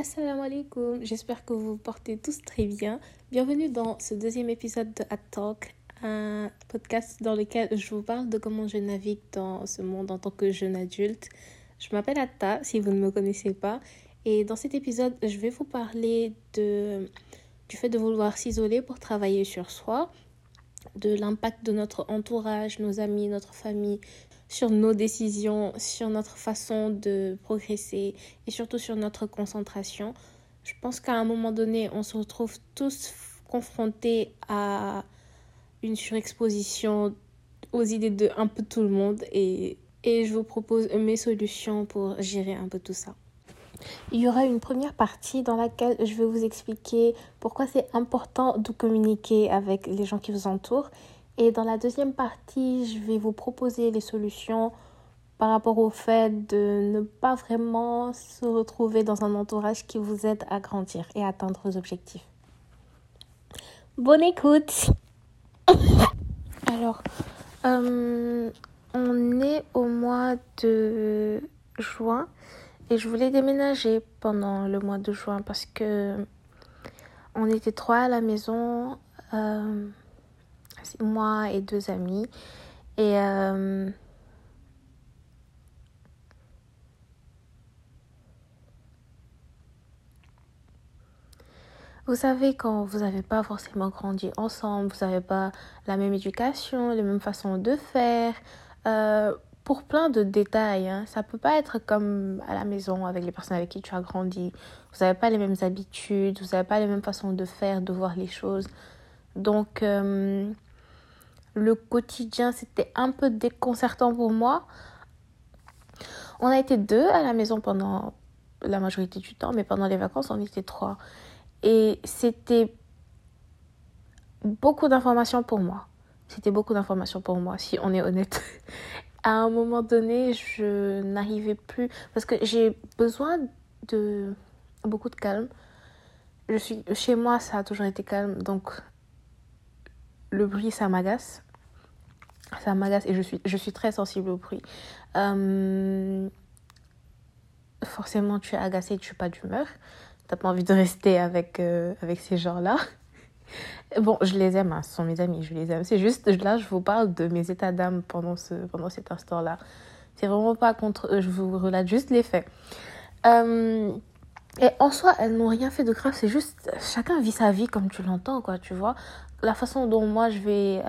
Assalamu alaikum, j'espère que vous vous portez tous très bien. Bienvenue dans ce deuxième épisode de At Talk, un podcast dans lequel je vous parle de comment je navigue dans ce monde en tant que jeune adulte. Je m'appelle Atta, si vous ne me connaissez pas, et dans cet épisode, je vais vous parler de, du fait de vouloir s'isoler pour travailler sur soi, de l'impact de notre entourage, nos amis, notre famille sur nos décisions, sur notre façon de progresser et surtout sur notre concentration. Je pense qu'à un moment donné, on se retrouve tous confrontés à une surexposition aux idées de un peu tout le monde et, et je vous propose mes solutions pour gérer un peu tout ça. Il y aura une première partie dans laquelle je vais vous expliquer pourquoi c'est important de communiquer avec les gens qui vous entourent et dans la deuxième partie, je vais vous proposer les solutions par rapport au fait de ne pas vraiment se retrouver dans un entourage qui vous aide à grandir et à atteindre vos objectifs. Bonne écoute Alors, euh, on est au mois de juin et je voulais déménager pendant le mois de juin parce que on était trois à la maison. Euh, moi et deux amis. Et euh, vous savez, quand vous n'avez pas forcément grandi ensemble, vous n'avez pas la même éducation, les mêmes façons de faire, euh, pour plein de détails. Hein. Ça peut pas être comme à la maison avec les personnes avec qui tu as grandi. Vous n'avez pas les mêmes habitudes, vous n'avez pas les mêmes façons de faire, de voir les choses. Donc, euh, le quotidien, c'était un peu déconcertant pour moi. On a été deux à la maison pendant la majorité du temps, mais pendant les vacances, on était trois. Et c'était beaucoup d'informations pour moi. C'était beaucoup d'informations pour moi, si on est honnête. à un moment donné, je n'arrivais plus parce que j'ai besoin de beaucoup de calme. Je suis chez moi, ça a toujours été calme, donc le bruit, ça m'agace. Ça m'agace et je suis, je suis très sensible au bruit. Euh, forcément, tu es agacé, tu n'es pas d'humeur. Tu n'as pas envie de rester avec, euh, avec ces gens-là. Bon, je les aime, hein, ce sont mes amis, je les aime. C'est juste, là, je vous parle de mes états d'âme pendant, ce, pendant cet instant-là. C'est vraiment pas contre eux, je vous relate juste les faits. Euh, et en soi, elles n'ont rien fait de grave, c'est juste, chacun vit sa vie comme tu l'entends, quoi, tu vois la façon dont moi je vais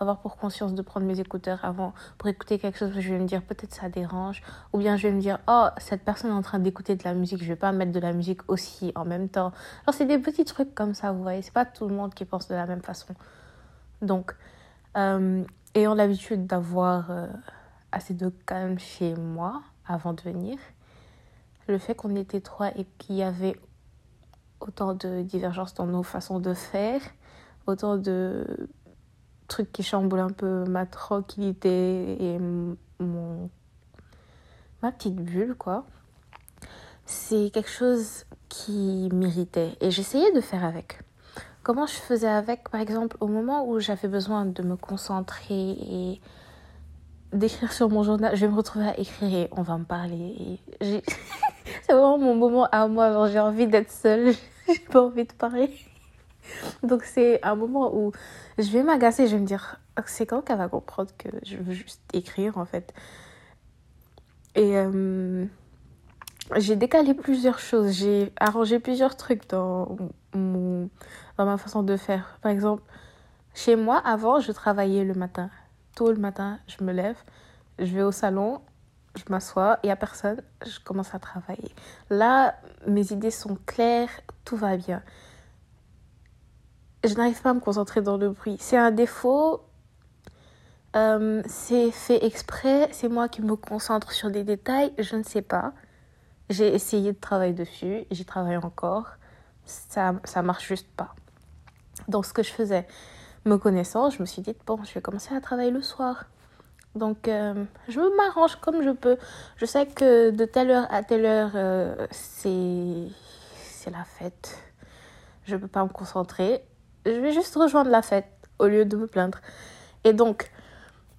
avoir pour conscience de prendre mes écouteurs avant pour écouter quelque chose, je vais me dire peut-être ça dérange, ou bien je vais me dire oh cette personne est en train d'écouter de la musique, je vais pas mettre de la musique aussi en même temps. Alors c'est des petits trucs comme ça, vous voyez, c'est pas tout le monde qui pense de la même façon. Donc, euh, ayant l'habitude d'avoir euh, assez de calme chez moi avant de venir, le fait qu'on était trois et qu'il y avait autant de divergences dans nos façons de faire, autant de trucs qui chamboulent un peu ma tranquillité et mon ma petite bulle quoi. C'est quelque chose qui m'irritait et j'essayais de faire avec. Comment je faisais avec par exemple au moment où j'avais besoin de me concentrer et d'écrire sur mon journal, je vais me retrouver à écrire et on va me parler. c'est vraiment mon moment à moi. J'ai envie d'être seule, j'ai pas envie de parler. Donc c'est un moment où je vais m'agacer, je vais me dire, c'est quand qu'elle va comprendre que je veux juste écrire en fait. Et euh, j'ai décalé plusieurs choses, j'ai arrangé plusieurs trucs dans, mon, dans ma façon de faire. Par exemple, chez moi, avant, je travaillais le matin tôt le matin, je me lève, je vais au salon, je m'assois, il n'y a personne, je commence à travailler. Là, mes idées sont claires, tout va bien. Je n'arrive pas à me concentrer dans le bruit. C'est un défaut, euh, c'est fait exprès, c'est moi qui me concentre sur des détails, je ne sais pas. J'ai essayé de travailler dessus, j'y travaille encore, ça ça marche juste pas. Donc ce que je faisais, me connaissant, je me suis dit, bon, je vais commencer à travailler le soir. Donc, euh, je m'arrange comme je peux. Je sais que de telle heure à telle heure, euh, c'est la fête. Je ne peux pas me concentrer. Je vais juste rejoindre la fête au lieu de me plaindre. Et donc,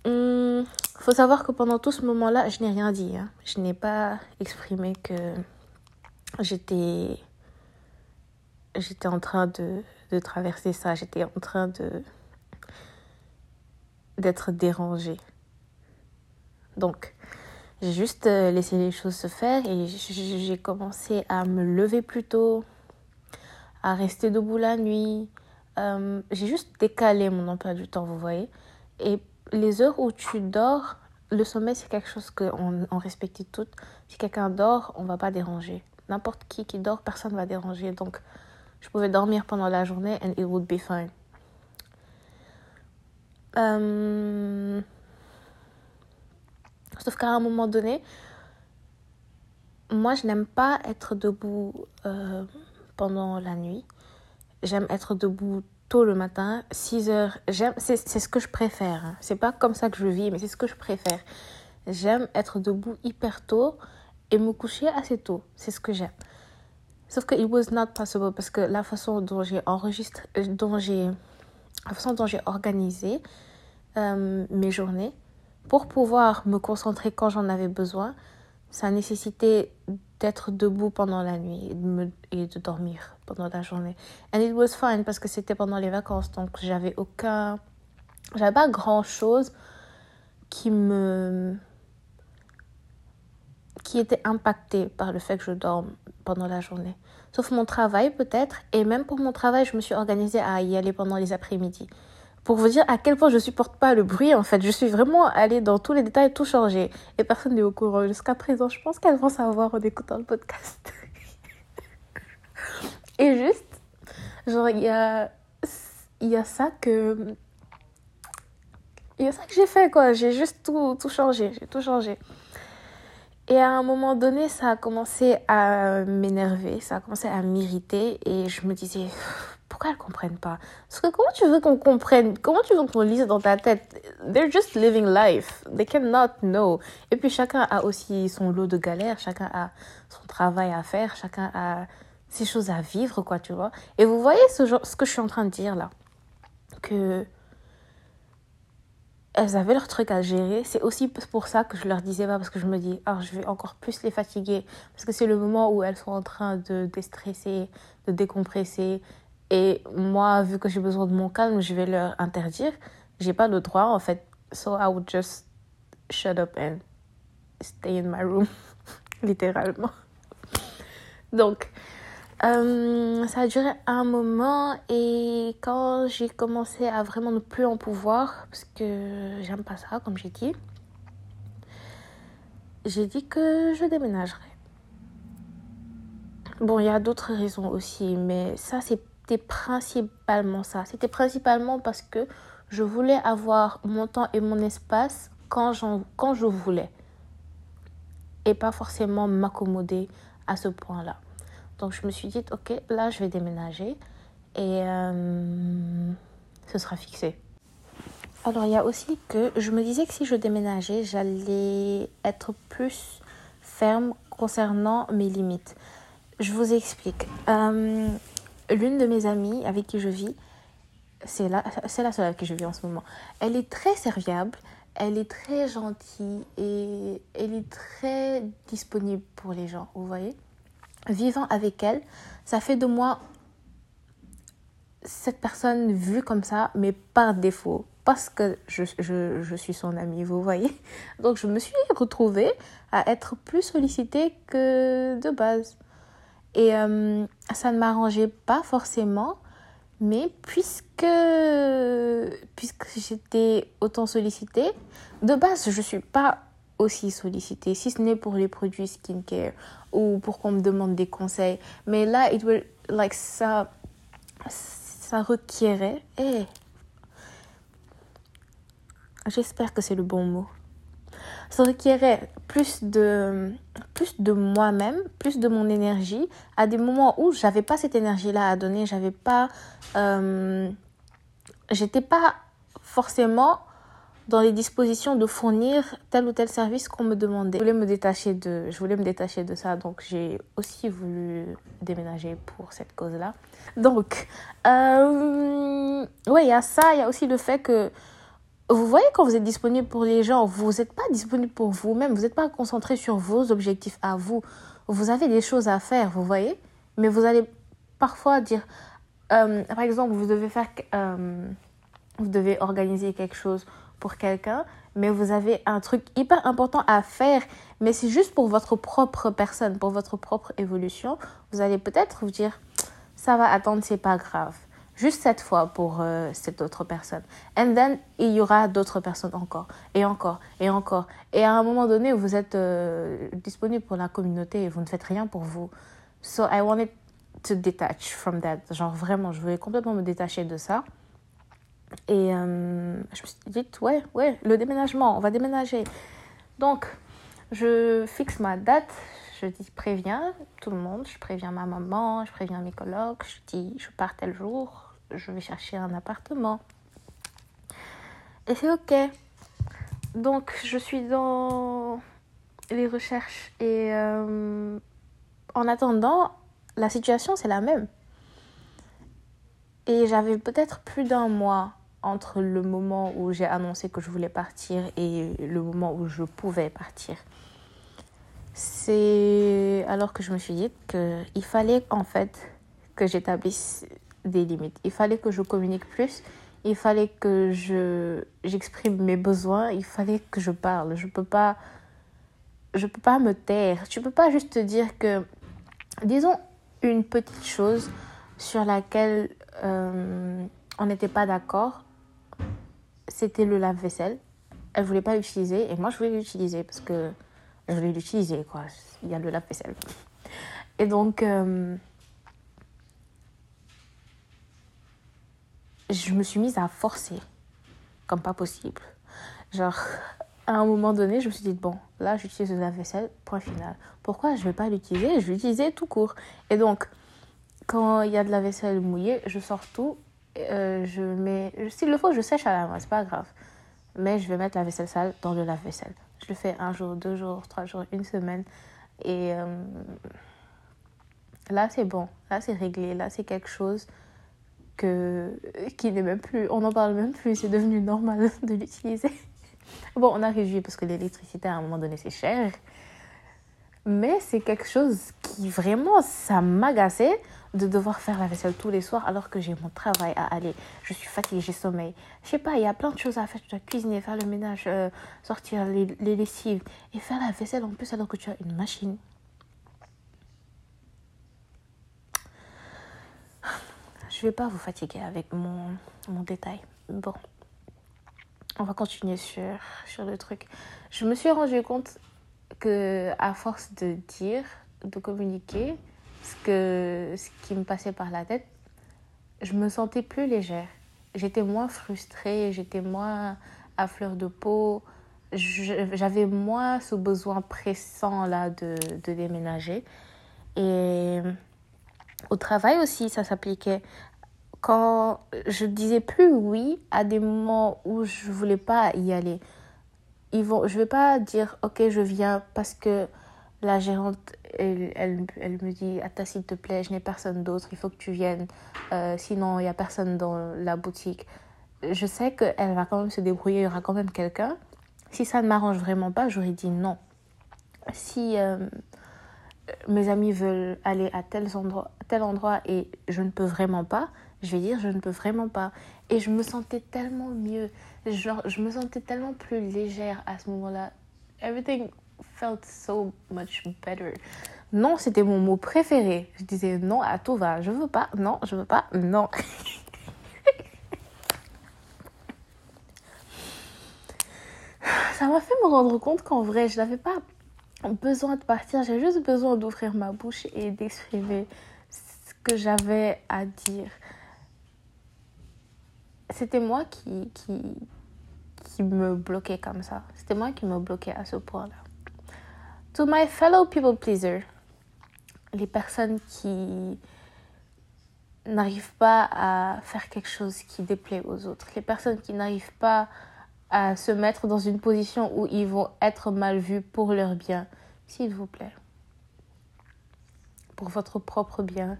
hum, faut savoir que pendant tout ce moment-là, je n'ai rien dit. Hein. Je n'ai pas exprimé que j'étais j'étais en train de, de traverser ça, j'étais en train de d'être dérangée. Donc, j'ai juste euh, laissé les choses se faire et j'ai commencé à me lever plus tôt, à rester debout la nuit. Euh, j'ai juste décalé mon emploi du temps, vous voyez. Et les heures où tu dors, le sommeil, c'est quelque chose qu'on on respecte toutes. Si quelqu'un dort, on va pas déranger. N'importe qui qui dort, personne ne va déranger. Donc, je pouvais dormir pendant la journée and it would be fine. Euh, sauf qu'à un moment donné, moi, je n'aime pas être debout euh, pendant la nuit. J'aime être debout tôt le matin, 6 heures. J'aime, c'est, ce que je préfère. Hein. C'est pas comme ça que je vis, mais c'est ce que je préfère. J'aime être debout hyper tôt et me coucher assez tôt. C'est ce que j'aime. Sauf que it was not possible parce que la façon dont j'ai enregistré, euh, dont j'ai, façon dont j'ai organisé euh, mes journées pour pouvoir me concentrer quand j'en avais besoin, ça nécessitait d'être debout pendant la nuit et de, dormir pendant la journée. And it was fine parce que c'était pendant les vacances, donc j'avais aucun, j'avais pas grand chose qui me, qui était impacté par le fait que je dorme pendant la journée. Sauf mon travail peut-être. Et même pour mon travail, je me suis organisée à y aller pendant les après-midi. Pour vous dire à quel point je supporte pas le bruit, en fait, je suis vraiment allée dans tous les détails, tout changer. Et personne n'est au courant jusqu'à présent. Je pense qu'elles vont savoir en écoutant le podcast. Et juste, genre, il y a, y a ça que... Il y a ça que j'ai fait, quoi. J'ai juste tout, tout changé. J'ai tout changé. Et à un moment donné, ça a commencé à m'énerver, ça a commencé à m'irriter et je me disais, pourquoi elles comprennent pas? Parce que comment tu veux qu'on comprenne? Comment tu veux qu'on lise dans ta tête? They're just living life. They cannot know. Et puis chacun a aussi son lot de galères, chacun a son travail à faire, chacun a ses choses à vivre, quoi, tu vois. Et vous voyez ce, genre, ce que je suis en train de dire là? Que elles avaient leur truc à gérer. C'est aussi pour ça que je leur disais pas, parce que je me dis, ah, je vais encore plus les fatiguer. Parce que c'est le moment où elles sont en train de déstresser, de décompresser. Et moi, vu que j'ai besoin de mon calme, je vais leur interdire. J'ai pas le droit, en fait. So I would just shut up and stay in my room. Littéralement. Donc, euh, ça a duré un moment et quand j'ai commencé à vraiment ne plus en pouvoir, parce que j'aime pas ça, comme j'ai dit, j'ai dit que je déménagerais. Bon, il y a d'autres raisons aussi, mais ça, c'était principalement ça. C'était principalement parce que je voulais avoir mon temps et mon espace quand, quand je voulais. Et pas forcément m'accommoder à ce point-là. Donc je me suis dit, ok, là je vais déménager et euh, ce sera fixé. Alors il y a aussi que je me disais que si je déménageais, j'allais être plus ferme concernant mes limites. Je vous explique. Euh, l'une de mes amies avec qui je vis, c'est la, c'est la seule avec qui je vis en ce moment. Elle est très serviable, elle est très gentille et elle est très disponible pour les gens, vous voyez vivant avec elle, ça fait de moi cette personne vue comme ça, mais par défaut, parce que je, je, je, suis son amie, vous voyez. Donc je me suis retrouvée à être plus sollicitée que de base. Et euh, ça ne m'arrangeait pas forcément, mais puisque, puisque j'étais autant sollicitée, de base, je ne suis pas aussi sollicité, si ce n'est pour les produits skincare ou pour qu'on me demande des conseils. Mais là, it will, like, ça, ça requierait. Eh, j'espère que c'est le bon mot. Ça requierait plus de, plus de moi-même, plus de mon énergie, à des moments où j'avais pas cette énergie-là à donner, j'avais pas, euh, j'étais pas forcément dans les dispositions de fournir tel ou tel service qu'on me demandait. Je voulais me détacher de, je voulais me détacher de ça, donc j'ai aussi voulu déménager pour cette cause-là. Donc, euh, il y a ça, il y a aussi le fait que vous voyez quand vous êtes disponible pour les gens, vous n'êtes pas disponible pour vous-même, vous n'êtes pas concentré sur vos objectifs à vous. vous avez des choses à faire, vous voyez, mais vous allez parfois dire, euh, par exemple, vous devez faire, euh, vous devez organiser quelque chose pour quelqu'un, mais vous avez un truc hyper important à faire, mais c'est juste pour votre propre personne, pour votre propre évolution. Vous allez peut-être vous dire, ça va attendre, c'est pas grave. Juste cette fois pour euh, cette autre personne. And then, il y aura d'autres personnes encore, et encore, et encore. Et à un moment donné, vous êtes euh, disponible pour la communauté et vous ne faites rien pour vous. So I wanted to detach from that. Genre vraiment, je voulais complètement me détacher de ça. Et euh, je me suis dit, ouais, ouais, le déménagement, on va déménager. Donc, je fixe ma date, je dis, préviens tout le monde, je préviens ma maman, je préviens mes collègues, je dis, je pars tel jour, je vais chercher un appartement. Et c'est ok. Donc, je suis dans les recherches et euh, en attendant, la situation, c'est la même. Et j'avais peut-être plus d'un mois entre le moment où j'ai annoncé que je voulais partir et le moment où je pouvais partir. C'est alors que je me suis dit qu'il fallait en fait que j'établisse des limites. Il fallait que je communique plus. Il fallait que je j'exprime mes besoins. Il fallait que je parle. Je peux pas je peux pas me taire. Tu peux pas juste te dire que disons une petite chose sur laquelle euh, on n'était pas d'accord c'était le lave-vaisselle. Elle voulait pas l'utiliser et moi je voulais l'utiliser parce que je voulais l'utiliser quoi. Il y a le lave-vaisselle. Et donc euh, je me suis mise à forcer comme pas possible. Genre à un moment donné, je me suis dit bon, là j'utilise le lave-vaisselle, point final. Pourquoi je vais pas l'utiliser? Je vais l'utiliser tout court. Et donc quand il y a de la vaisselle mouillée, je sors tout euh, je mets, s'il le faut, je sèche à la main, c'est pas grave. Mais je vais mettre la vaisselle sale dans le lave-vaisselle. Je le fais un jour, deux jours, trois jours, une semaine. Et euh, là, c'est bon. Là, c'est réglé. Là, c'est quelque chose que, qui n'est même plus. On n'en parle même plus. C'est devenu normal de l'utiliser. Bon, on a réduit parce que l'électricité, à un moment donné, c'est cher. Mais c'est quelque chose qui vraiment, ça m'agaçait de devoir faire la vaisselle tous les soirs alors que j'ai mon travail à aller. Je suis fatiguée, j'ai sommeil. Je sais pas, il y a plein de choses à faire. Tu dois cuisiner, faire le ménage, euh, sortir les, lessives et faire la vaisselle en plus alors que tu as une machine. Je vais pas vous fatiguer avec mon, mon détail. Bon, on va continuer sur, sur le truc. Je me suis rendu compte que à force de dire, de communiquer, ce, que, ce qui me passait par la tête, je me sentais plus légère. J'étais moins frustrée, j'étais moins à fleur de peau. J'avais moins ce besoin pressant là de, de déménager. Et au travail aussi, ça s'appliquait. Quand je disais plus oui à des moments où je voulais pas y aller, ils vont, je vais pas dire ok je viens parce que la gérante, elle, elle, elle me dit Attends, s'il te plaît, je n'ai personne d'autre, il faut que tu viennes. Euh, sinon, il n'y a personne dans la boutique. Je sais qu'elle va quand même se débrouiller, il y aura quand même quelqu'un. Si ça ne m'arrange vraiment pas, j'aurais dit non. Si euh, mes amis veulent aller à tel endroit, tel endroit et je ne peux vraiment pas, je vais dire je ne peux vraiment pas. Et je me sentais tellement mieux. Genre, je me sentais tellement plus légère à ce moment-là. Everything felt so much better. Non, c'était mon mot préféré. Je disais non à tout va. Je veux pas, non, je veux pas, non. Ça m'a fait me rendre compte qu'en vrai, je n'avais pas besoin de partir. J'ai juste besoin d'ouvrir ma bouche et d'exprimer ce que j'avais à dire. C'était moi qui, qui, qui me bloquais comme ça. C'était moi qui me bloquais à ce point-là. To my fellow people pleaser, les personnes qui n'arrivent pas à faire quelque chose qui déplaît aux autres, les personnes qui n'arrivent pas à se mettre dans une position où ils vont être mal vus pour leur bien, s'il vous plaît, pour votre propre bien,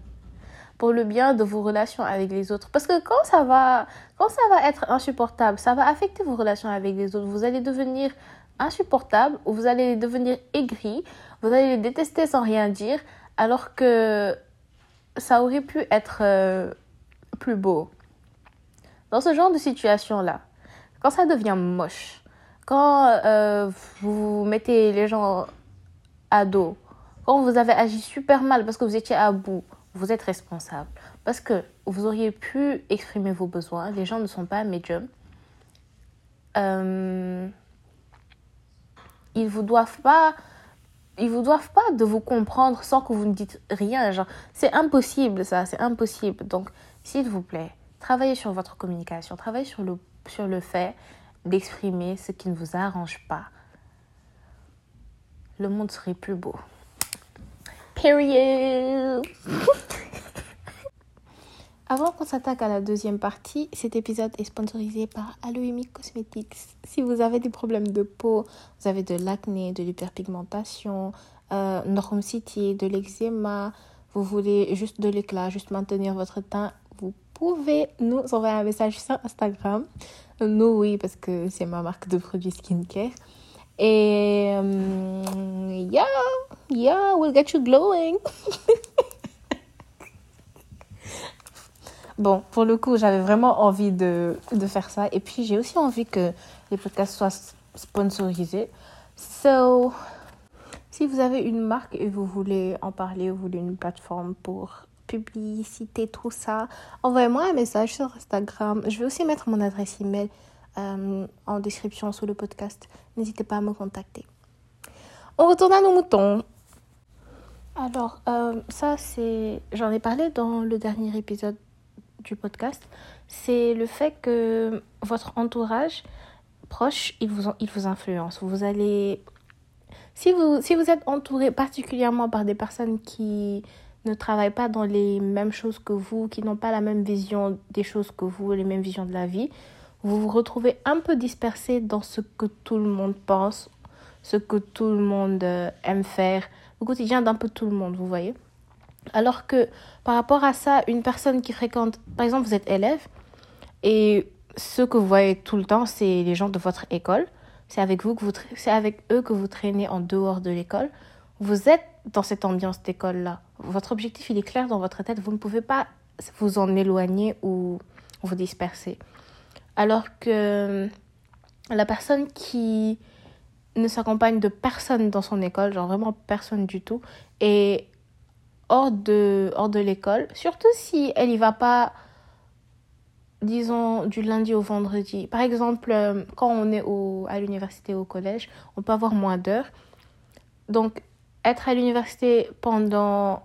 pour le bien de vos relations avec les autres. Parce que quand ça va, quand ça va être insupportable, ça va affecter vos relations avec les autres. Vous allez devenir insupportables, où vous allez devenir aigri, vous allez les détester sans rien dire, alors que ça aurait pu être euh, plus beau. Dans ce genre de situation-là, quand ça devient moche, quand euh, vous mettez les gens à dos, quand vous avez agi super mal parce que vous étiez à bout, vous êtes responsable. Parce que vous auriez pu exprimer vos besoins. Les gens ne sont pas médiums. Euh, ils vous doivent pas ils vous doivent pas de vous comprendre sans que vous ne dites rien genre c'est impossible ça c'est impossible donc s'il vous plaît travaillez sur votre communication travaillez sur le sur le fait d'exprimer ce qui ne vous arrange pas le monde serait plus beau period Avant qu'on s'attaque à la deuxième partie, cet épisode est sponsorisé par Aloemi Cosmetics. Si vous avez des problèmes de peau, vous avez de l'acné, de l'hyperpigmentation, euh, Norm City, de l'eczéma, vous voulez juste de l'éclat, juste maintenir votre teint, vous pouvez nous envoyer un message sur Instagram. Nous, oui, parce que c'est ma marque de produits skincare. Et euh, yeah, yeah, we'll get you glowing. Bon, pour le coup, j'avais vraiment envie de, de, faire ça. Et puis, j'ai aussi envie que les podcasts soient sponsorisés. So, si vous avez une marque et vous voulez en parler, vous voulez une plateforme pour publicité, tout ça, envoyez-moi un message sur Instagram. Je vais aussi mettre mon adresse email euh, en description sous le podcast. N'hésitez pas à me contacter. On retourne à nos moutons. Alors, euh, ça, c'est. J'en ai parlé dans le dernier épisode du podcast, c'est le fait que votre entourage proche, il vous, il vous influence. Vous allez... Si vous, si vous êtes entouré particulièrement par des personnes qui ne travaillent pas dans les mêmes choses que vous, qui n'ont pas la même vision des choses que vous, les mêmes visions de la vie, vous vous retrouvez un peu dispersé dans ce que tout le monde pense, ce que tout le monde euh, aime faire, au quotidien d'un peu tout le monde, vous voyez. Alors que par rapport à ça, une personne qui fréquente, par exemple, vous êtes élève et ceux que vous voyez tout le temps, c'est les gens de votre école. C'est avec vous que vous, c'est avec eux que vous traînez en dehors de l'école. Vous êtes dans cette ambiance d'école-là. Votre objectif, il est clair dans votre tête. Vous ne pouvez pas vous en éloigner ou vous disperser. Alors que la personne qui ne s'accompagne de personne dans son école, genre vraiment personne du tout, et hors de, hors de l'école, surtout si elle n'y va pas, disons, du lundi au vendredi. Par exemple, euh, quand on est au, à l'université ou au collège, on peut avoir moins d'heures. Donc, être à l'université pendant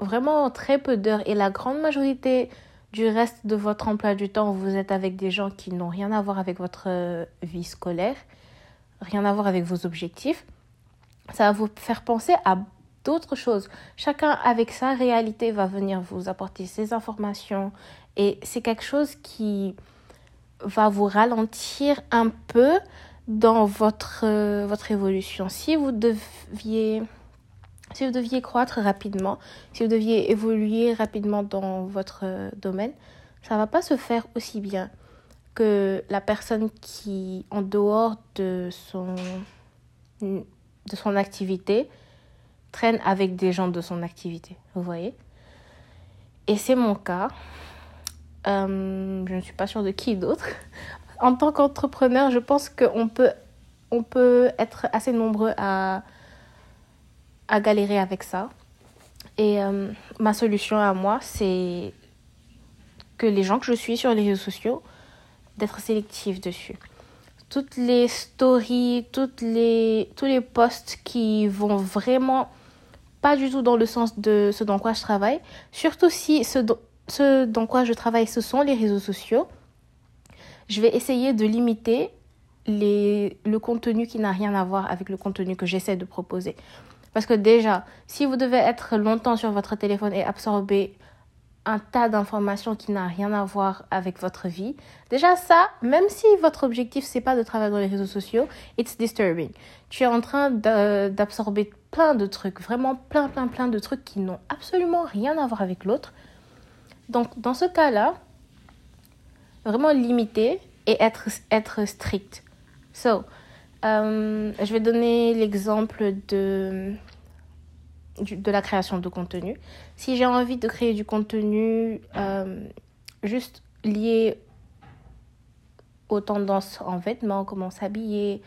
vraiment très peu d'heures et la grande majorité du reste de votre emploi du temps, vous êtes avec des gens qui n'ont rien à voir avec votre euh, vie scolaire, rien à voir avec vos objectifs, ça va vous faire penser à d'autres choses. Chacun avec sa réalité va venir vous apporter ses informations et c'est quelque chose qui va vous ralentir un peu dans votre, euh, votre évolution. Si vous deviez si vous deviez croître rapidement, si vous deviez évoluer rapidement dans votre euh, domaine, ça va pas se faire aussi bien que la personne qui, en dehors de son, de son activité, traîne avec des gens de son activité. Vous voyez Et c'est mon cas. Euh, je ne suis pas sûre de qui d'autre. En tant qu'entrepreneur, je pense qu'on peut, on peut être assez nombreux à, à galérer avec ça. Et euh, ma solution à moi, c'est que les gens que je suis sur les réseaux sociaux, d'être sélectif dessus. Toutes les stories, toutes les, tous les posts qui vont vraiment pas du tout dans le sens de ce dans quoi je travaille. Surtout si ce, ce dans quoi je travaille, ce sont les réseaux sociaux. Je vais essayer de limiter les, le contenu qui n'a rien à voir avec le contenu que j'essaie de proposer. Parce que déjà, si vous devez être longtemps sur votre téléphone et absorber un tas d'informations qui n'a rien à voir avec votre vie. Déjà ça, même si votre objectif c'est pas de travailler dans les réseaux sociaux, it's disturbing. Tu es en train d'absorber plein de trucs, vraiment plein plein plein de trucs qui n'ont absolument rien à voir avec l'autre. Donc dans ce cas-là, vraiment limiter et être être strict. So, Euh, je vais donner l'exemple de, de la création de contenu. Si j'ai envie de créer du contenu euh, juste lié aux tendances en vêtements, comment s'habiller,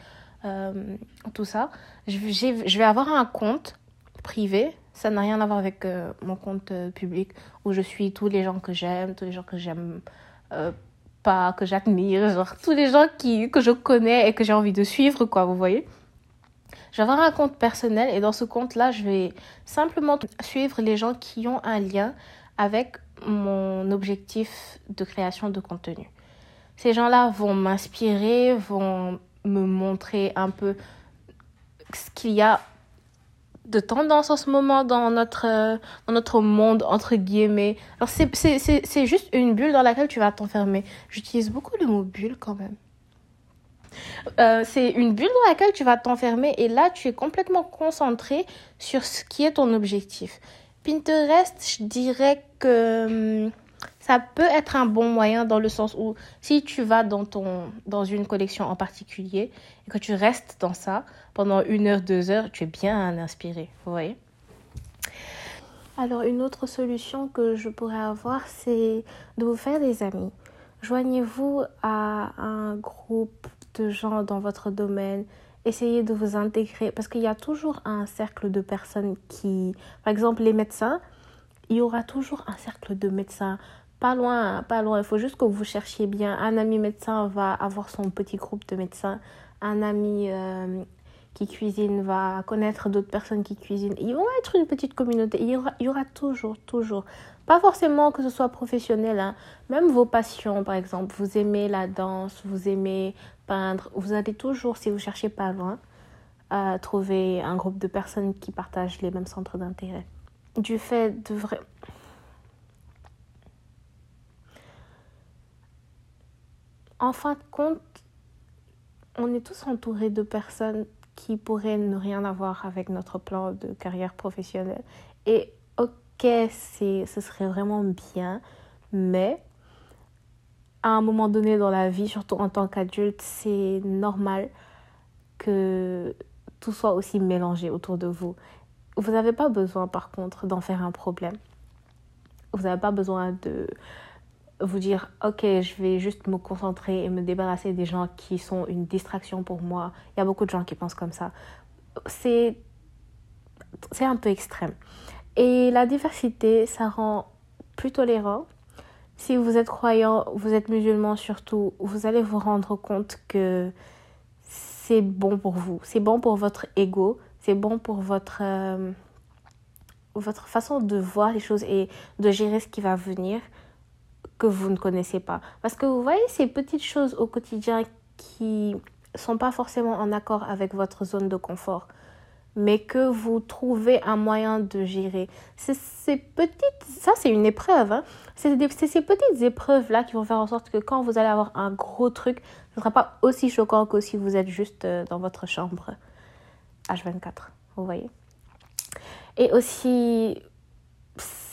euh, tout ça, je, vais avoir un compte privé. Ça n'a rien à voir avec mon compte public où je suis tous les gens que j'aime, tous les gens que j'aime pas, que j'admire, tous les gens qui, que je connais et que j'ai envie de suivre, quoi, vous voyez. Je vais avoir un compte personnel et dans ce compte-là, je vais simplement suivre les gens qui ont un lien avec mon objectif de création de contenu. Ces gens-là vont m'inspirer, vont me montrer un peu ce qu'il y a de tendance en ce moment dans notre, dans notre monde, entre guillemets. Alors, c'est juste une bulle dans laquelle tu vas t'enfermer. J'utilise beaucoup le mot bulle quand même. Euh, c'est une bulle dans laquelle tu vas t'enfermer et là, tu es complètement concentré sur ce qui est ton objectif. Pinterest, je dirais que hum, ça peut être un bon moyen dans le sens où si tu vas dans, ton, dans une collection en particulier et que tu restes dans ça pendant une heure, deux heures, tu es bien inspiré, vous voyez? Alors une autre solution que je pourrais avoir, c'est de vous faire des amis. Joignez-vous à un groupe gens dans votre domaine. Essayez de vous intégrer parce qu'il y a toujours un cercle de personnes qui, par exemple les médecins, il y aura toujours un cercle de médecins pas loin, pas loin. Il faut juste que vous cherchiez bien. Un ami médecin va avoir son petit groupe de médecins. Un ami euh, qui cuisine va connaître d'autres personnes qui cuisinent. Ils vont être une petite communauté. Il y aura, toujours, toujours. Pas forcément que ce soit professionnel. Hein. Même vos passions, par exemple. Vous aimez la danse, vous aimez peindre. Vous allez toujours, si vous cherchez pas loin, trouver un groupe de personnes qui partagent les mêmes centres d'intérêt. Du fait de vrai en fin de compte, on est tous entourés de personnes qui pourraient ne rien avoir avec notre plan de carrière professionnelle. Et ok, ce serait vraiment bien, mais à un moment donné dans la vie, surtout en tant qu'adulte, c'est normal que tout soit aussi mélangé autour de vous. Vous n'avez pas besoin, par contre, d'en faire un problème. Vous n'avez pas besoin de vous dire ok je vais juste me concentrer et me débarrasser des gens qui sont une distraction pour moi. Il y a beaucoup de gens qui pensent comme ça. C'est c'est un peu extrême. Et la diversité ça rend plus tolérant. Si vous êtes croyant vous êtes musulman surtout vous allez vous rendre compte que c'est bon pour vous. C'est bon pour votre ego c'est bon pour votre euh, votre façon de voir les choses et de gérer ce qui va venir que vous ne connaissez pas. Parce que vous voyez ces petites choses au quotidien qui sont pas forcément en accord avec votre zone de confort, mais que vous trouvez un moyen de gérer. C'est ces petites, ça c'est une épreuve, hein. c'est ces petites épreuves-là qui vont faire en sorte que quand vous allez avoir un gros truc, ce ne sera pas aussi choquant que si vous êtes juste euh, dans votre chambre H24, vous voyez. Et aussi,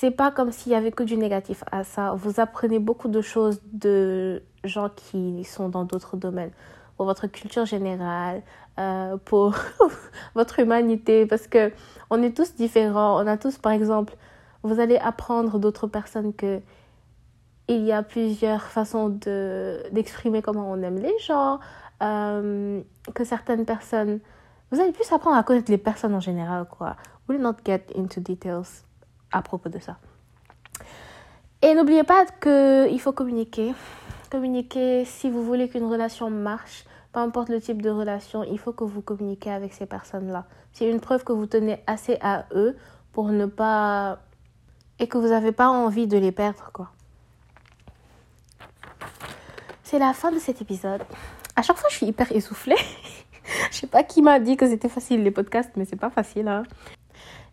c'est pas comme s'il y avait que du négatif à ça. Vous apprenez beaucoup de choses de gens qui sont dans d'autres domaines. Pour votre culture générale, euh, pour votre humanité, parce que on est tous différents. On a tous, par exemple, vous allez apprendre d'autres personnes que il y a plusieurs façons de d'exprimer comment on aime les gens, euh, que certaines personnes, vous allez plus apprendre à connaître les personnes en général, quoi. Will not get into details à propos de ça. Et n'oubliez pas qu'il faut communiquer. Communiquer, si vous voulez qu'une relation marche, peu importe le type de relation, il faut que vous communiquez avec ces personnes-là. C'est une preuve que vous tenez assez à eux pour ne pas... et que vous n'avez pas envie de les perdre, quoi. C'est la fin de cet épisode. À chaque fois, je suis hyper essoufflée. je sais pas qui m'a dit que c'était facile les podcasts, mais c'est pas facile. Hein.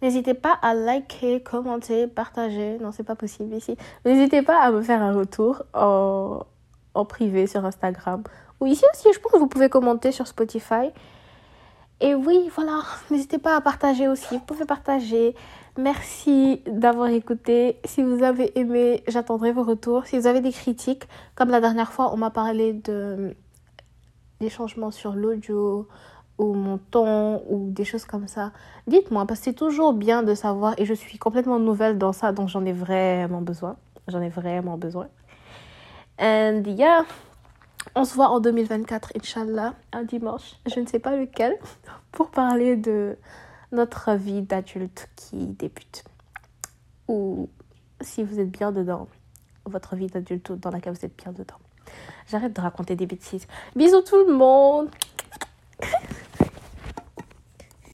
N'hésitez pas à liker, commenter, partager. Non, c'est pas possible ici. N'hésitez pas à me faire un retour en, privé sur Instagram. Ou ici aussi, je pense que vous pouvez commenter sur Spotify. Et oui, voilà, n'hésitez pas à partager aussi. Vous pouvez partager. Merci d'avoir écouté. Si vous avez aimé, j'attendrai vos retours. Si vous avez des critiques, comme la dernière fois, on m'a parlé de des changements sur l'audio, ou mon ton ou des choses comme ça, dites-moi parce que c'est toujours bien de savoir et je suis complètement nouvelle dans ça donc j'en ai vraiment besoin. J'en ai vraiment besoin. And yeah, on se voit en 2024, Inch'Allah, un dimanche, je ne sais pas lequel, pour parler de notre vie d'adulte qui débute. Ou si vous êtes bien dedans, votre vie d'adulte dans laquelle vous êtes bien dedans. J'arrête de raconter des bêtises. Bisous tout le monde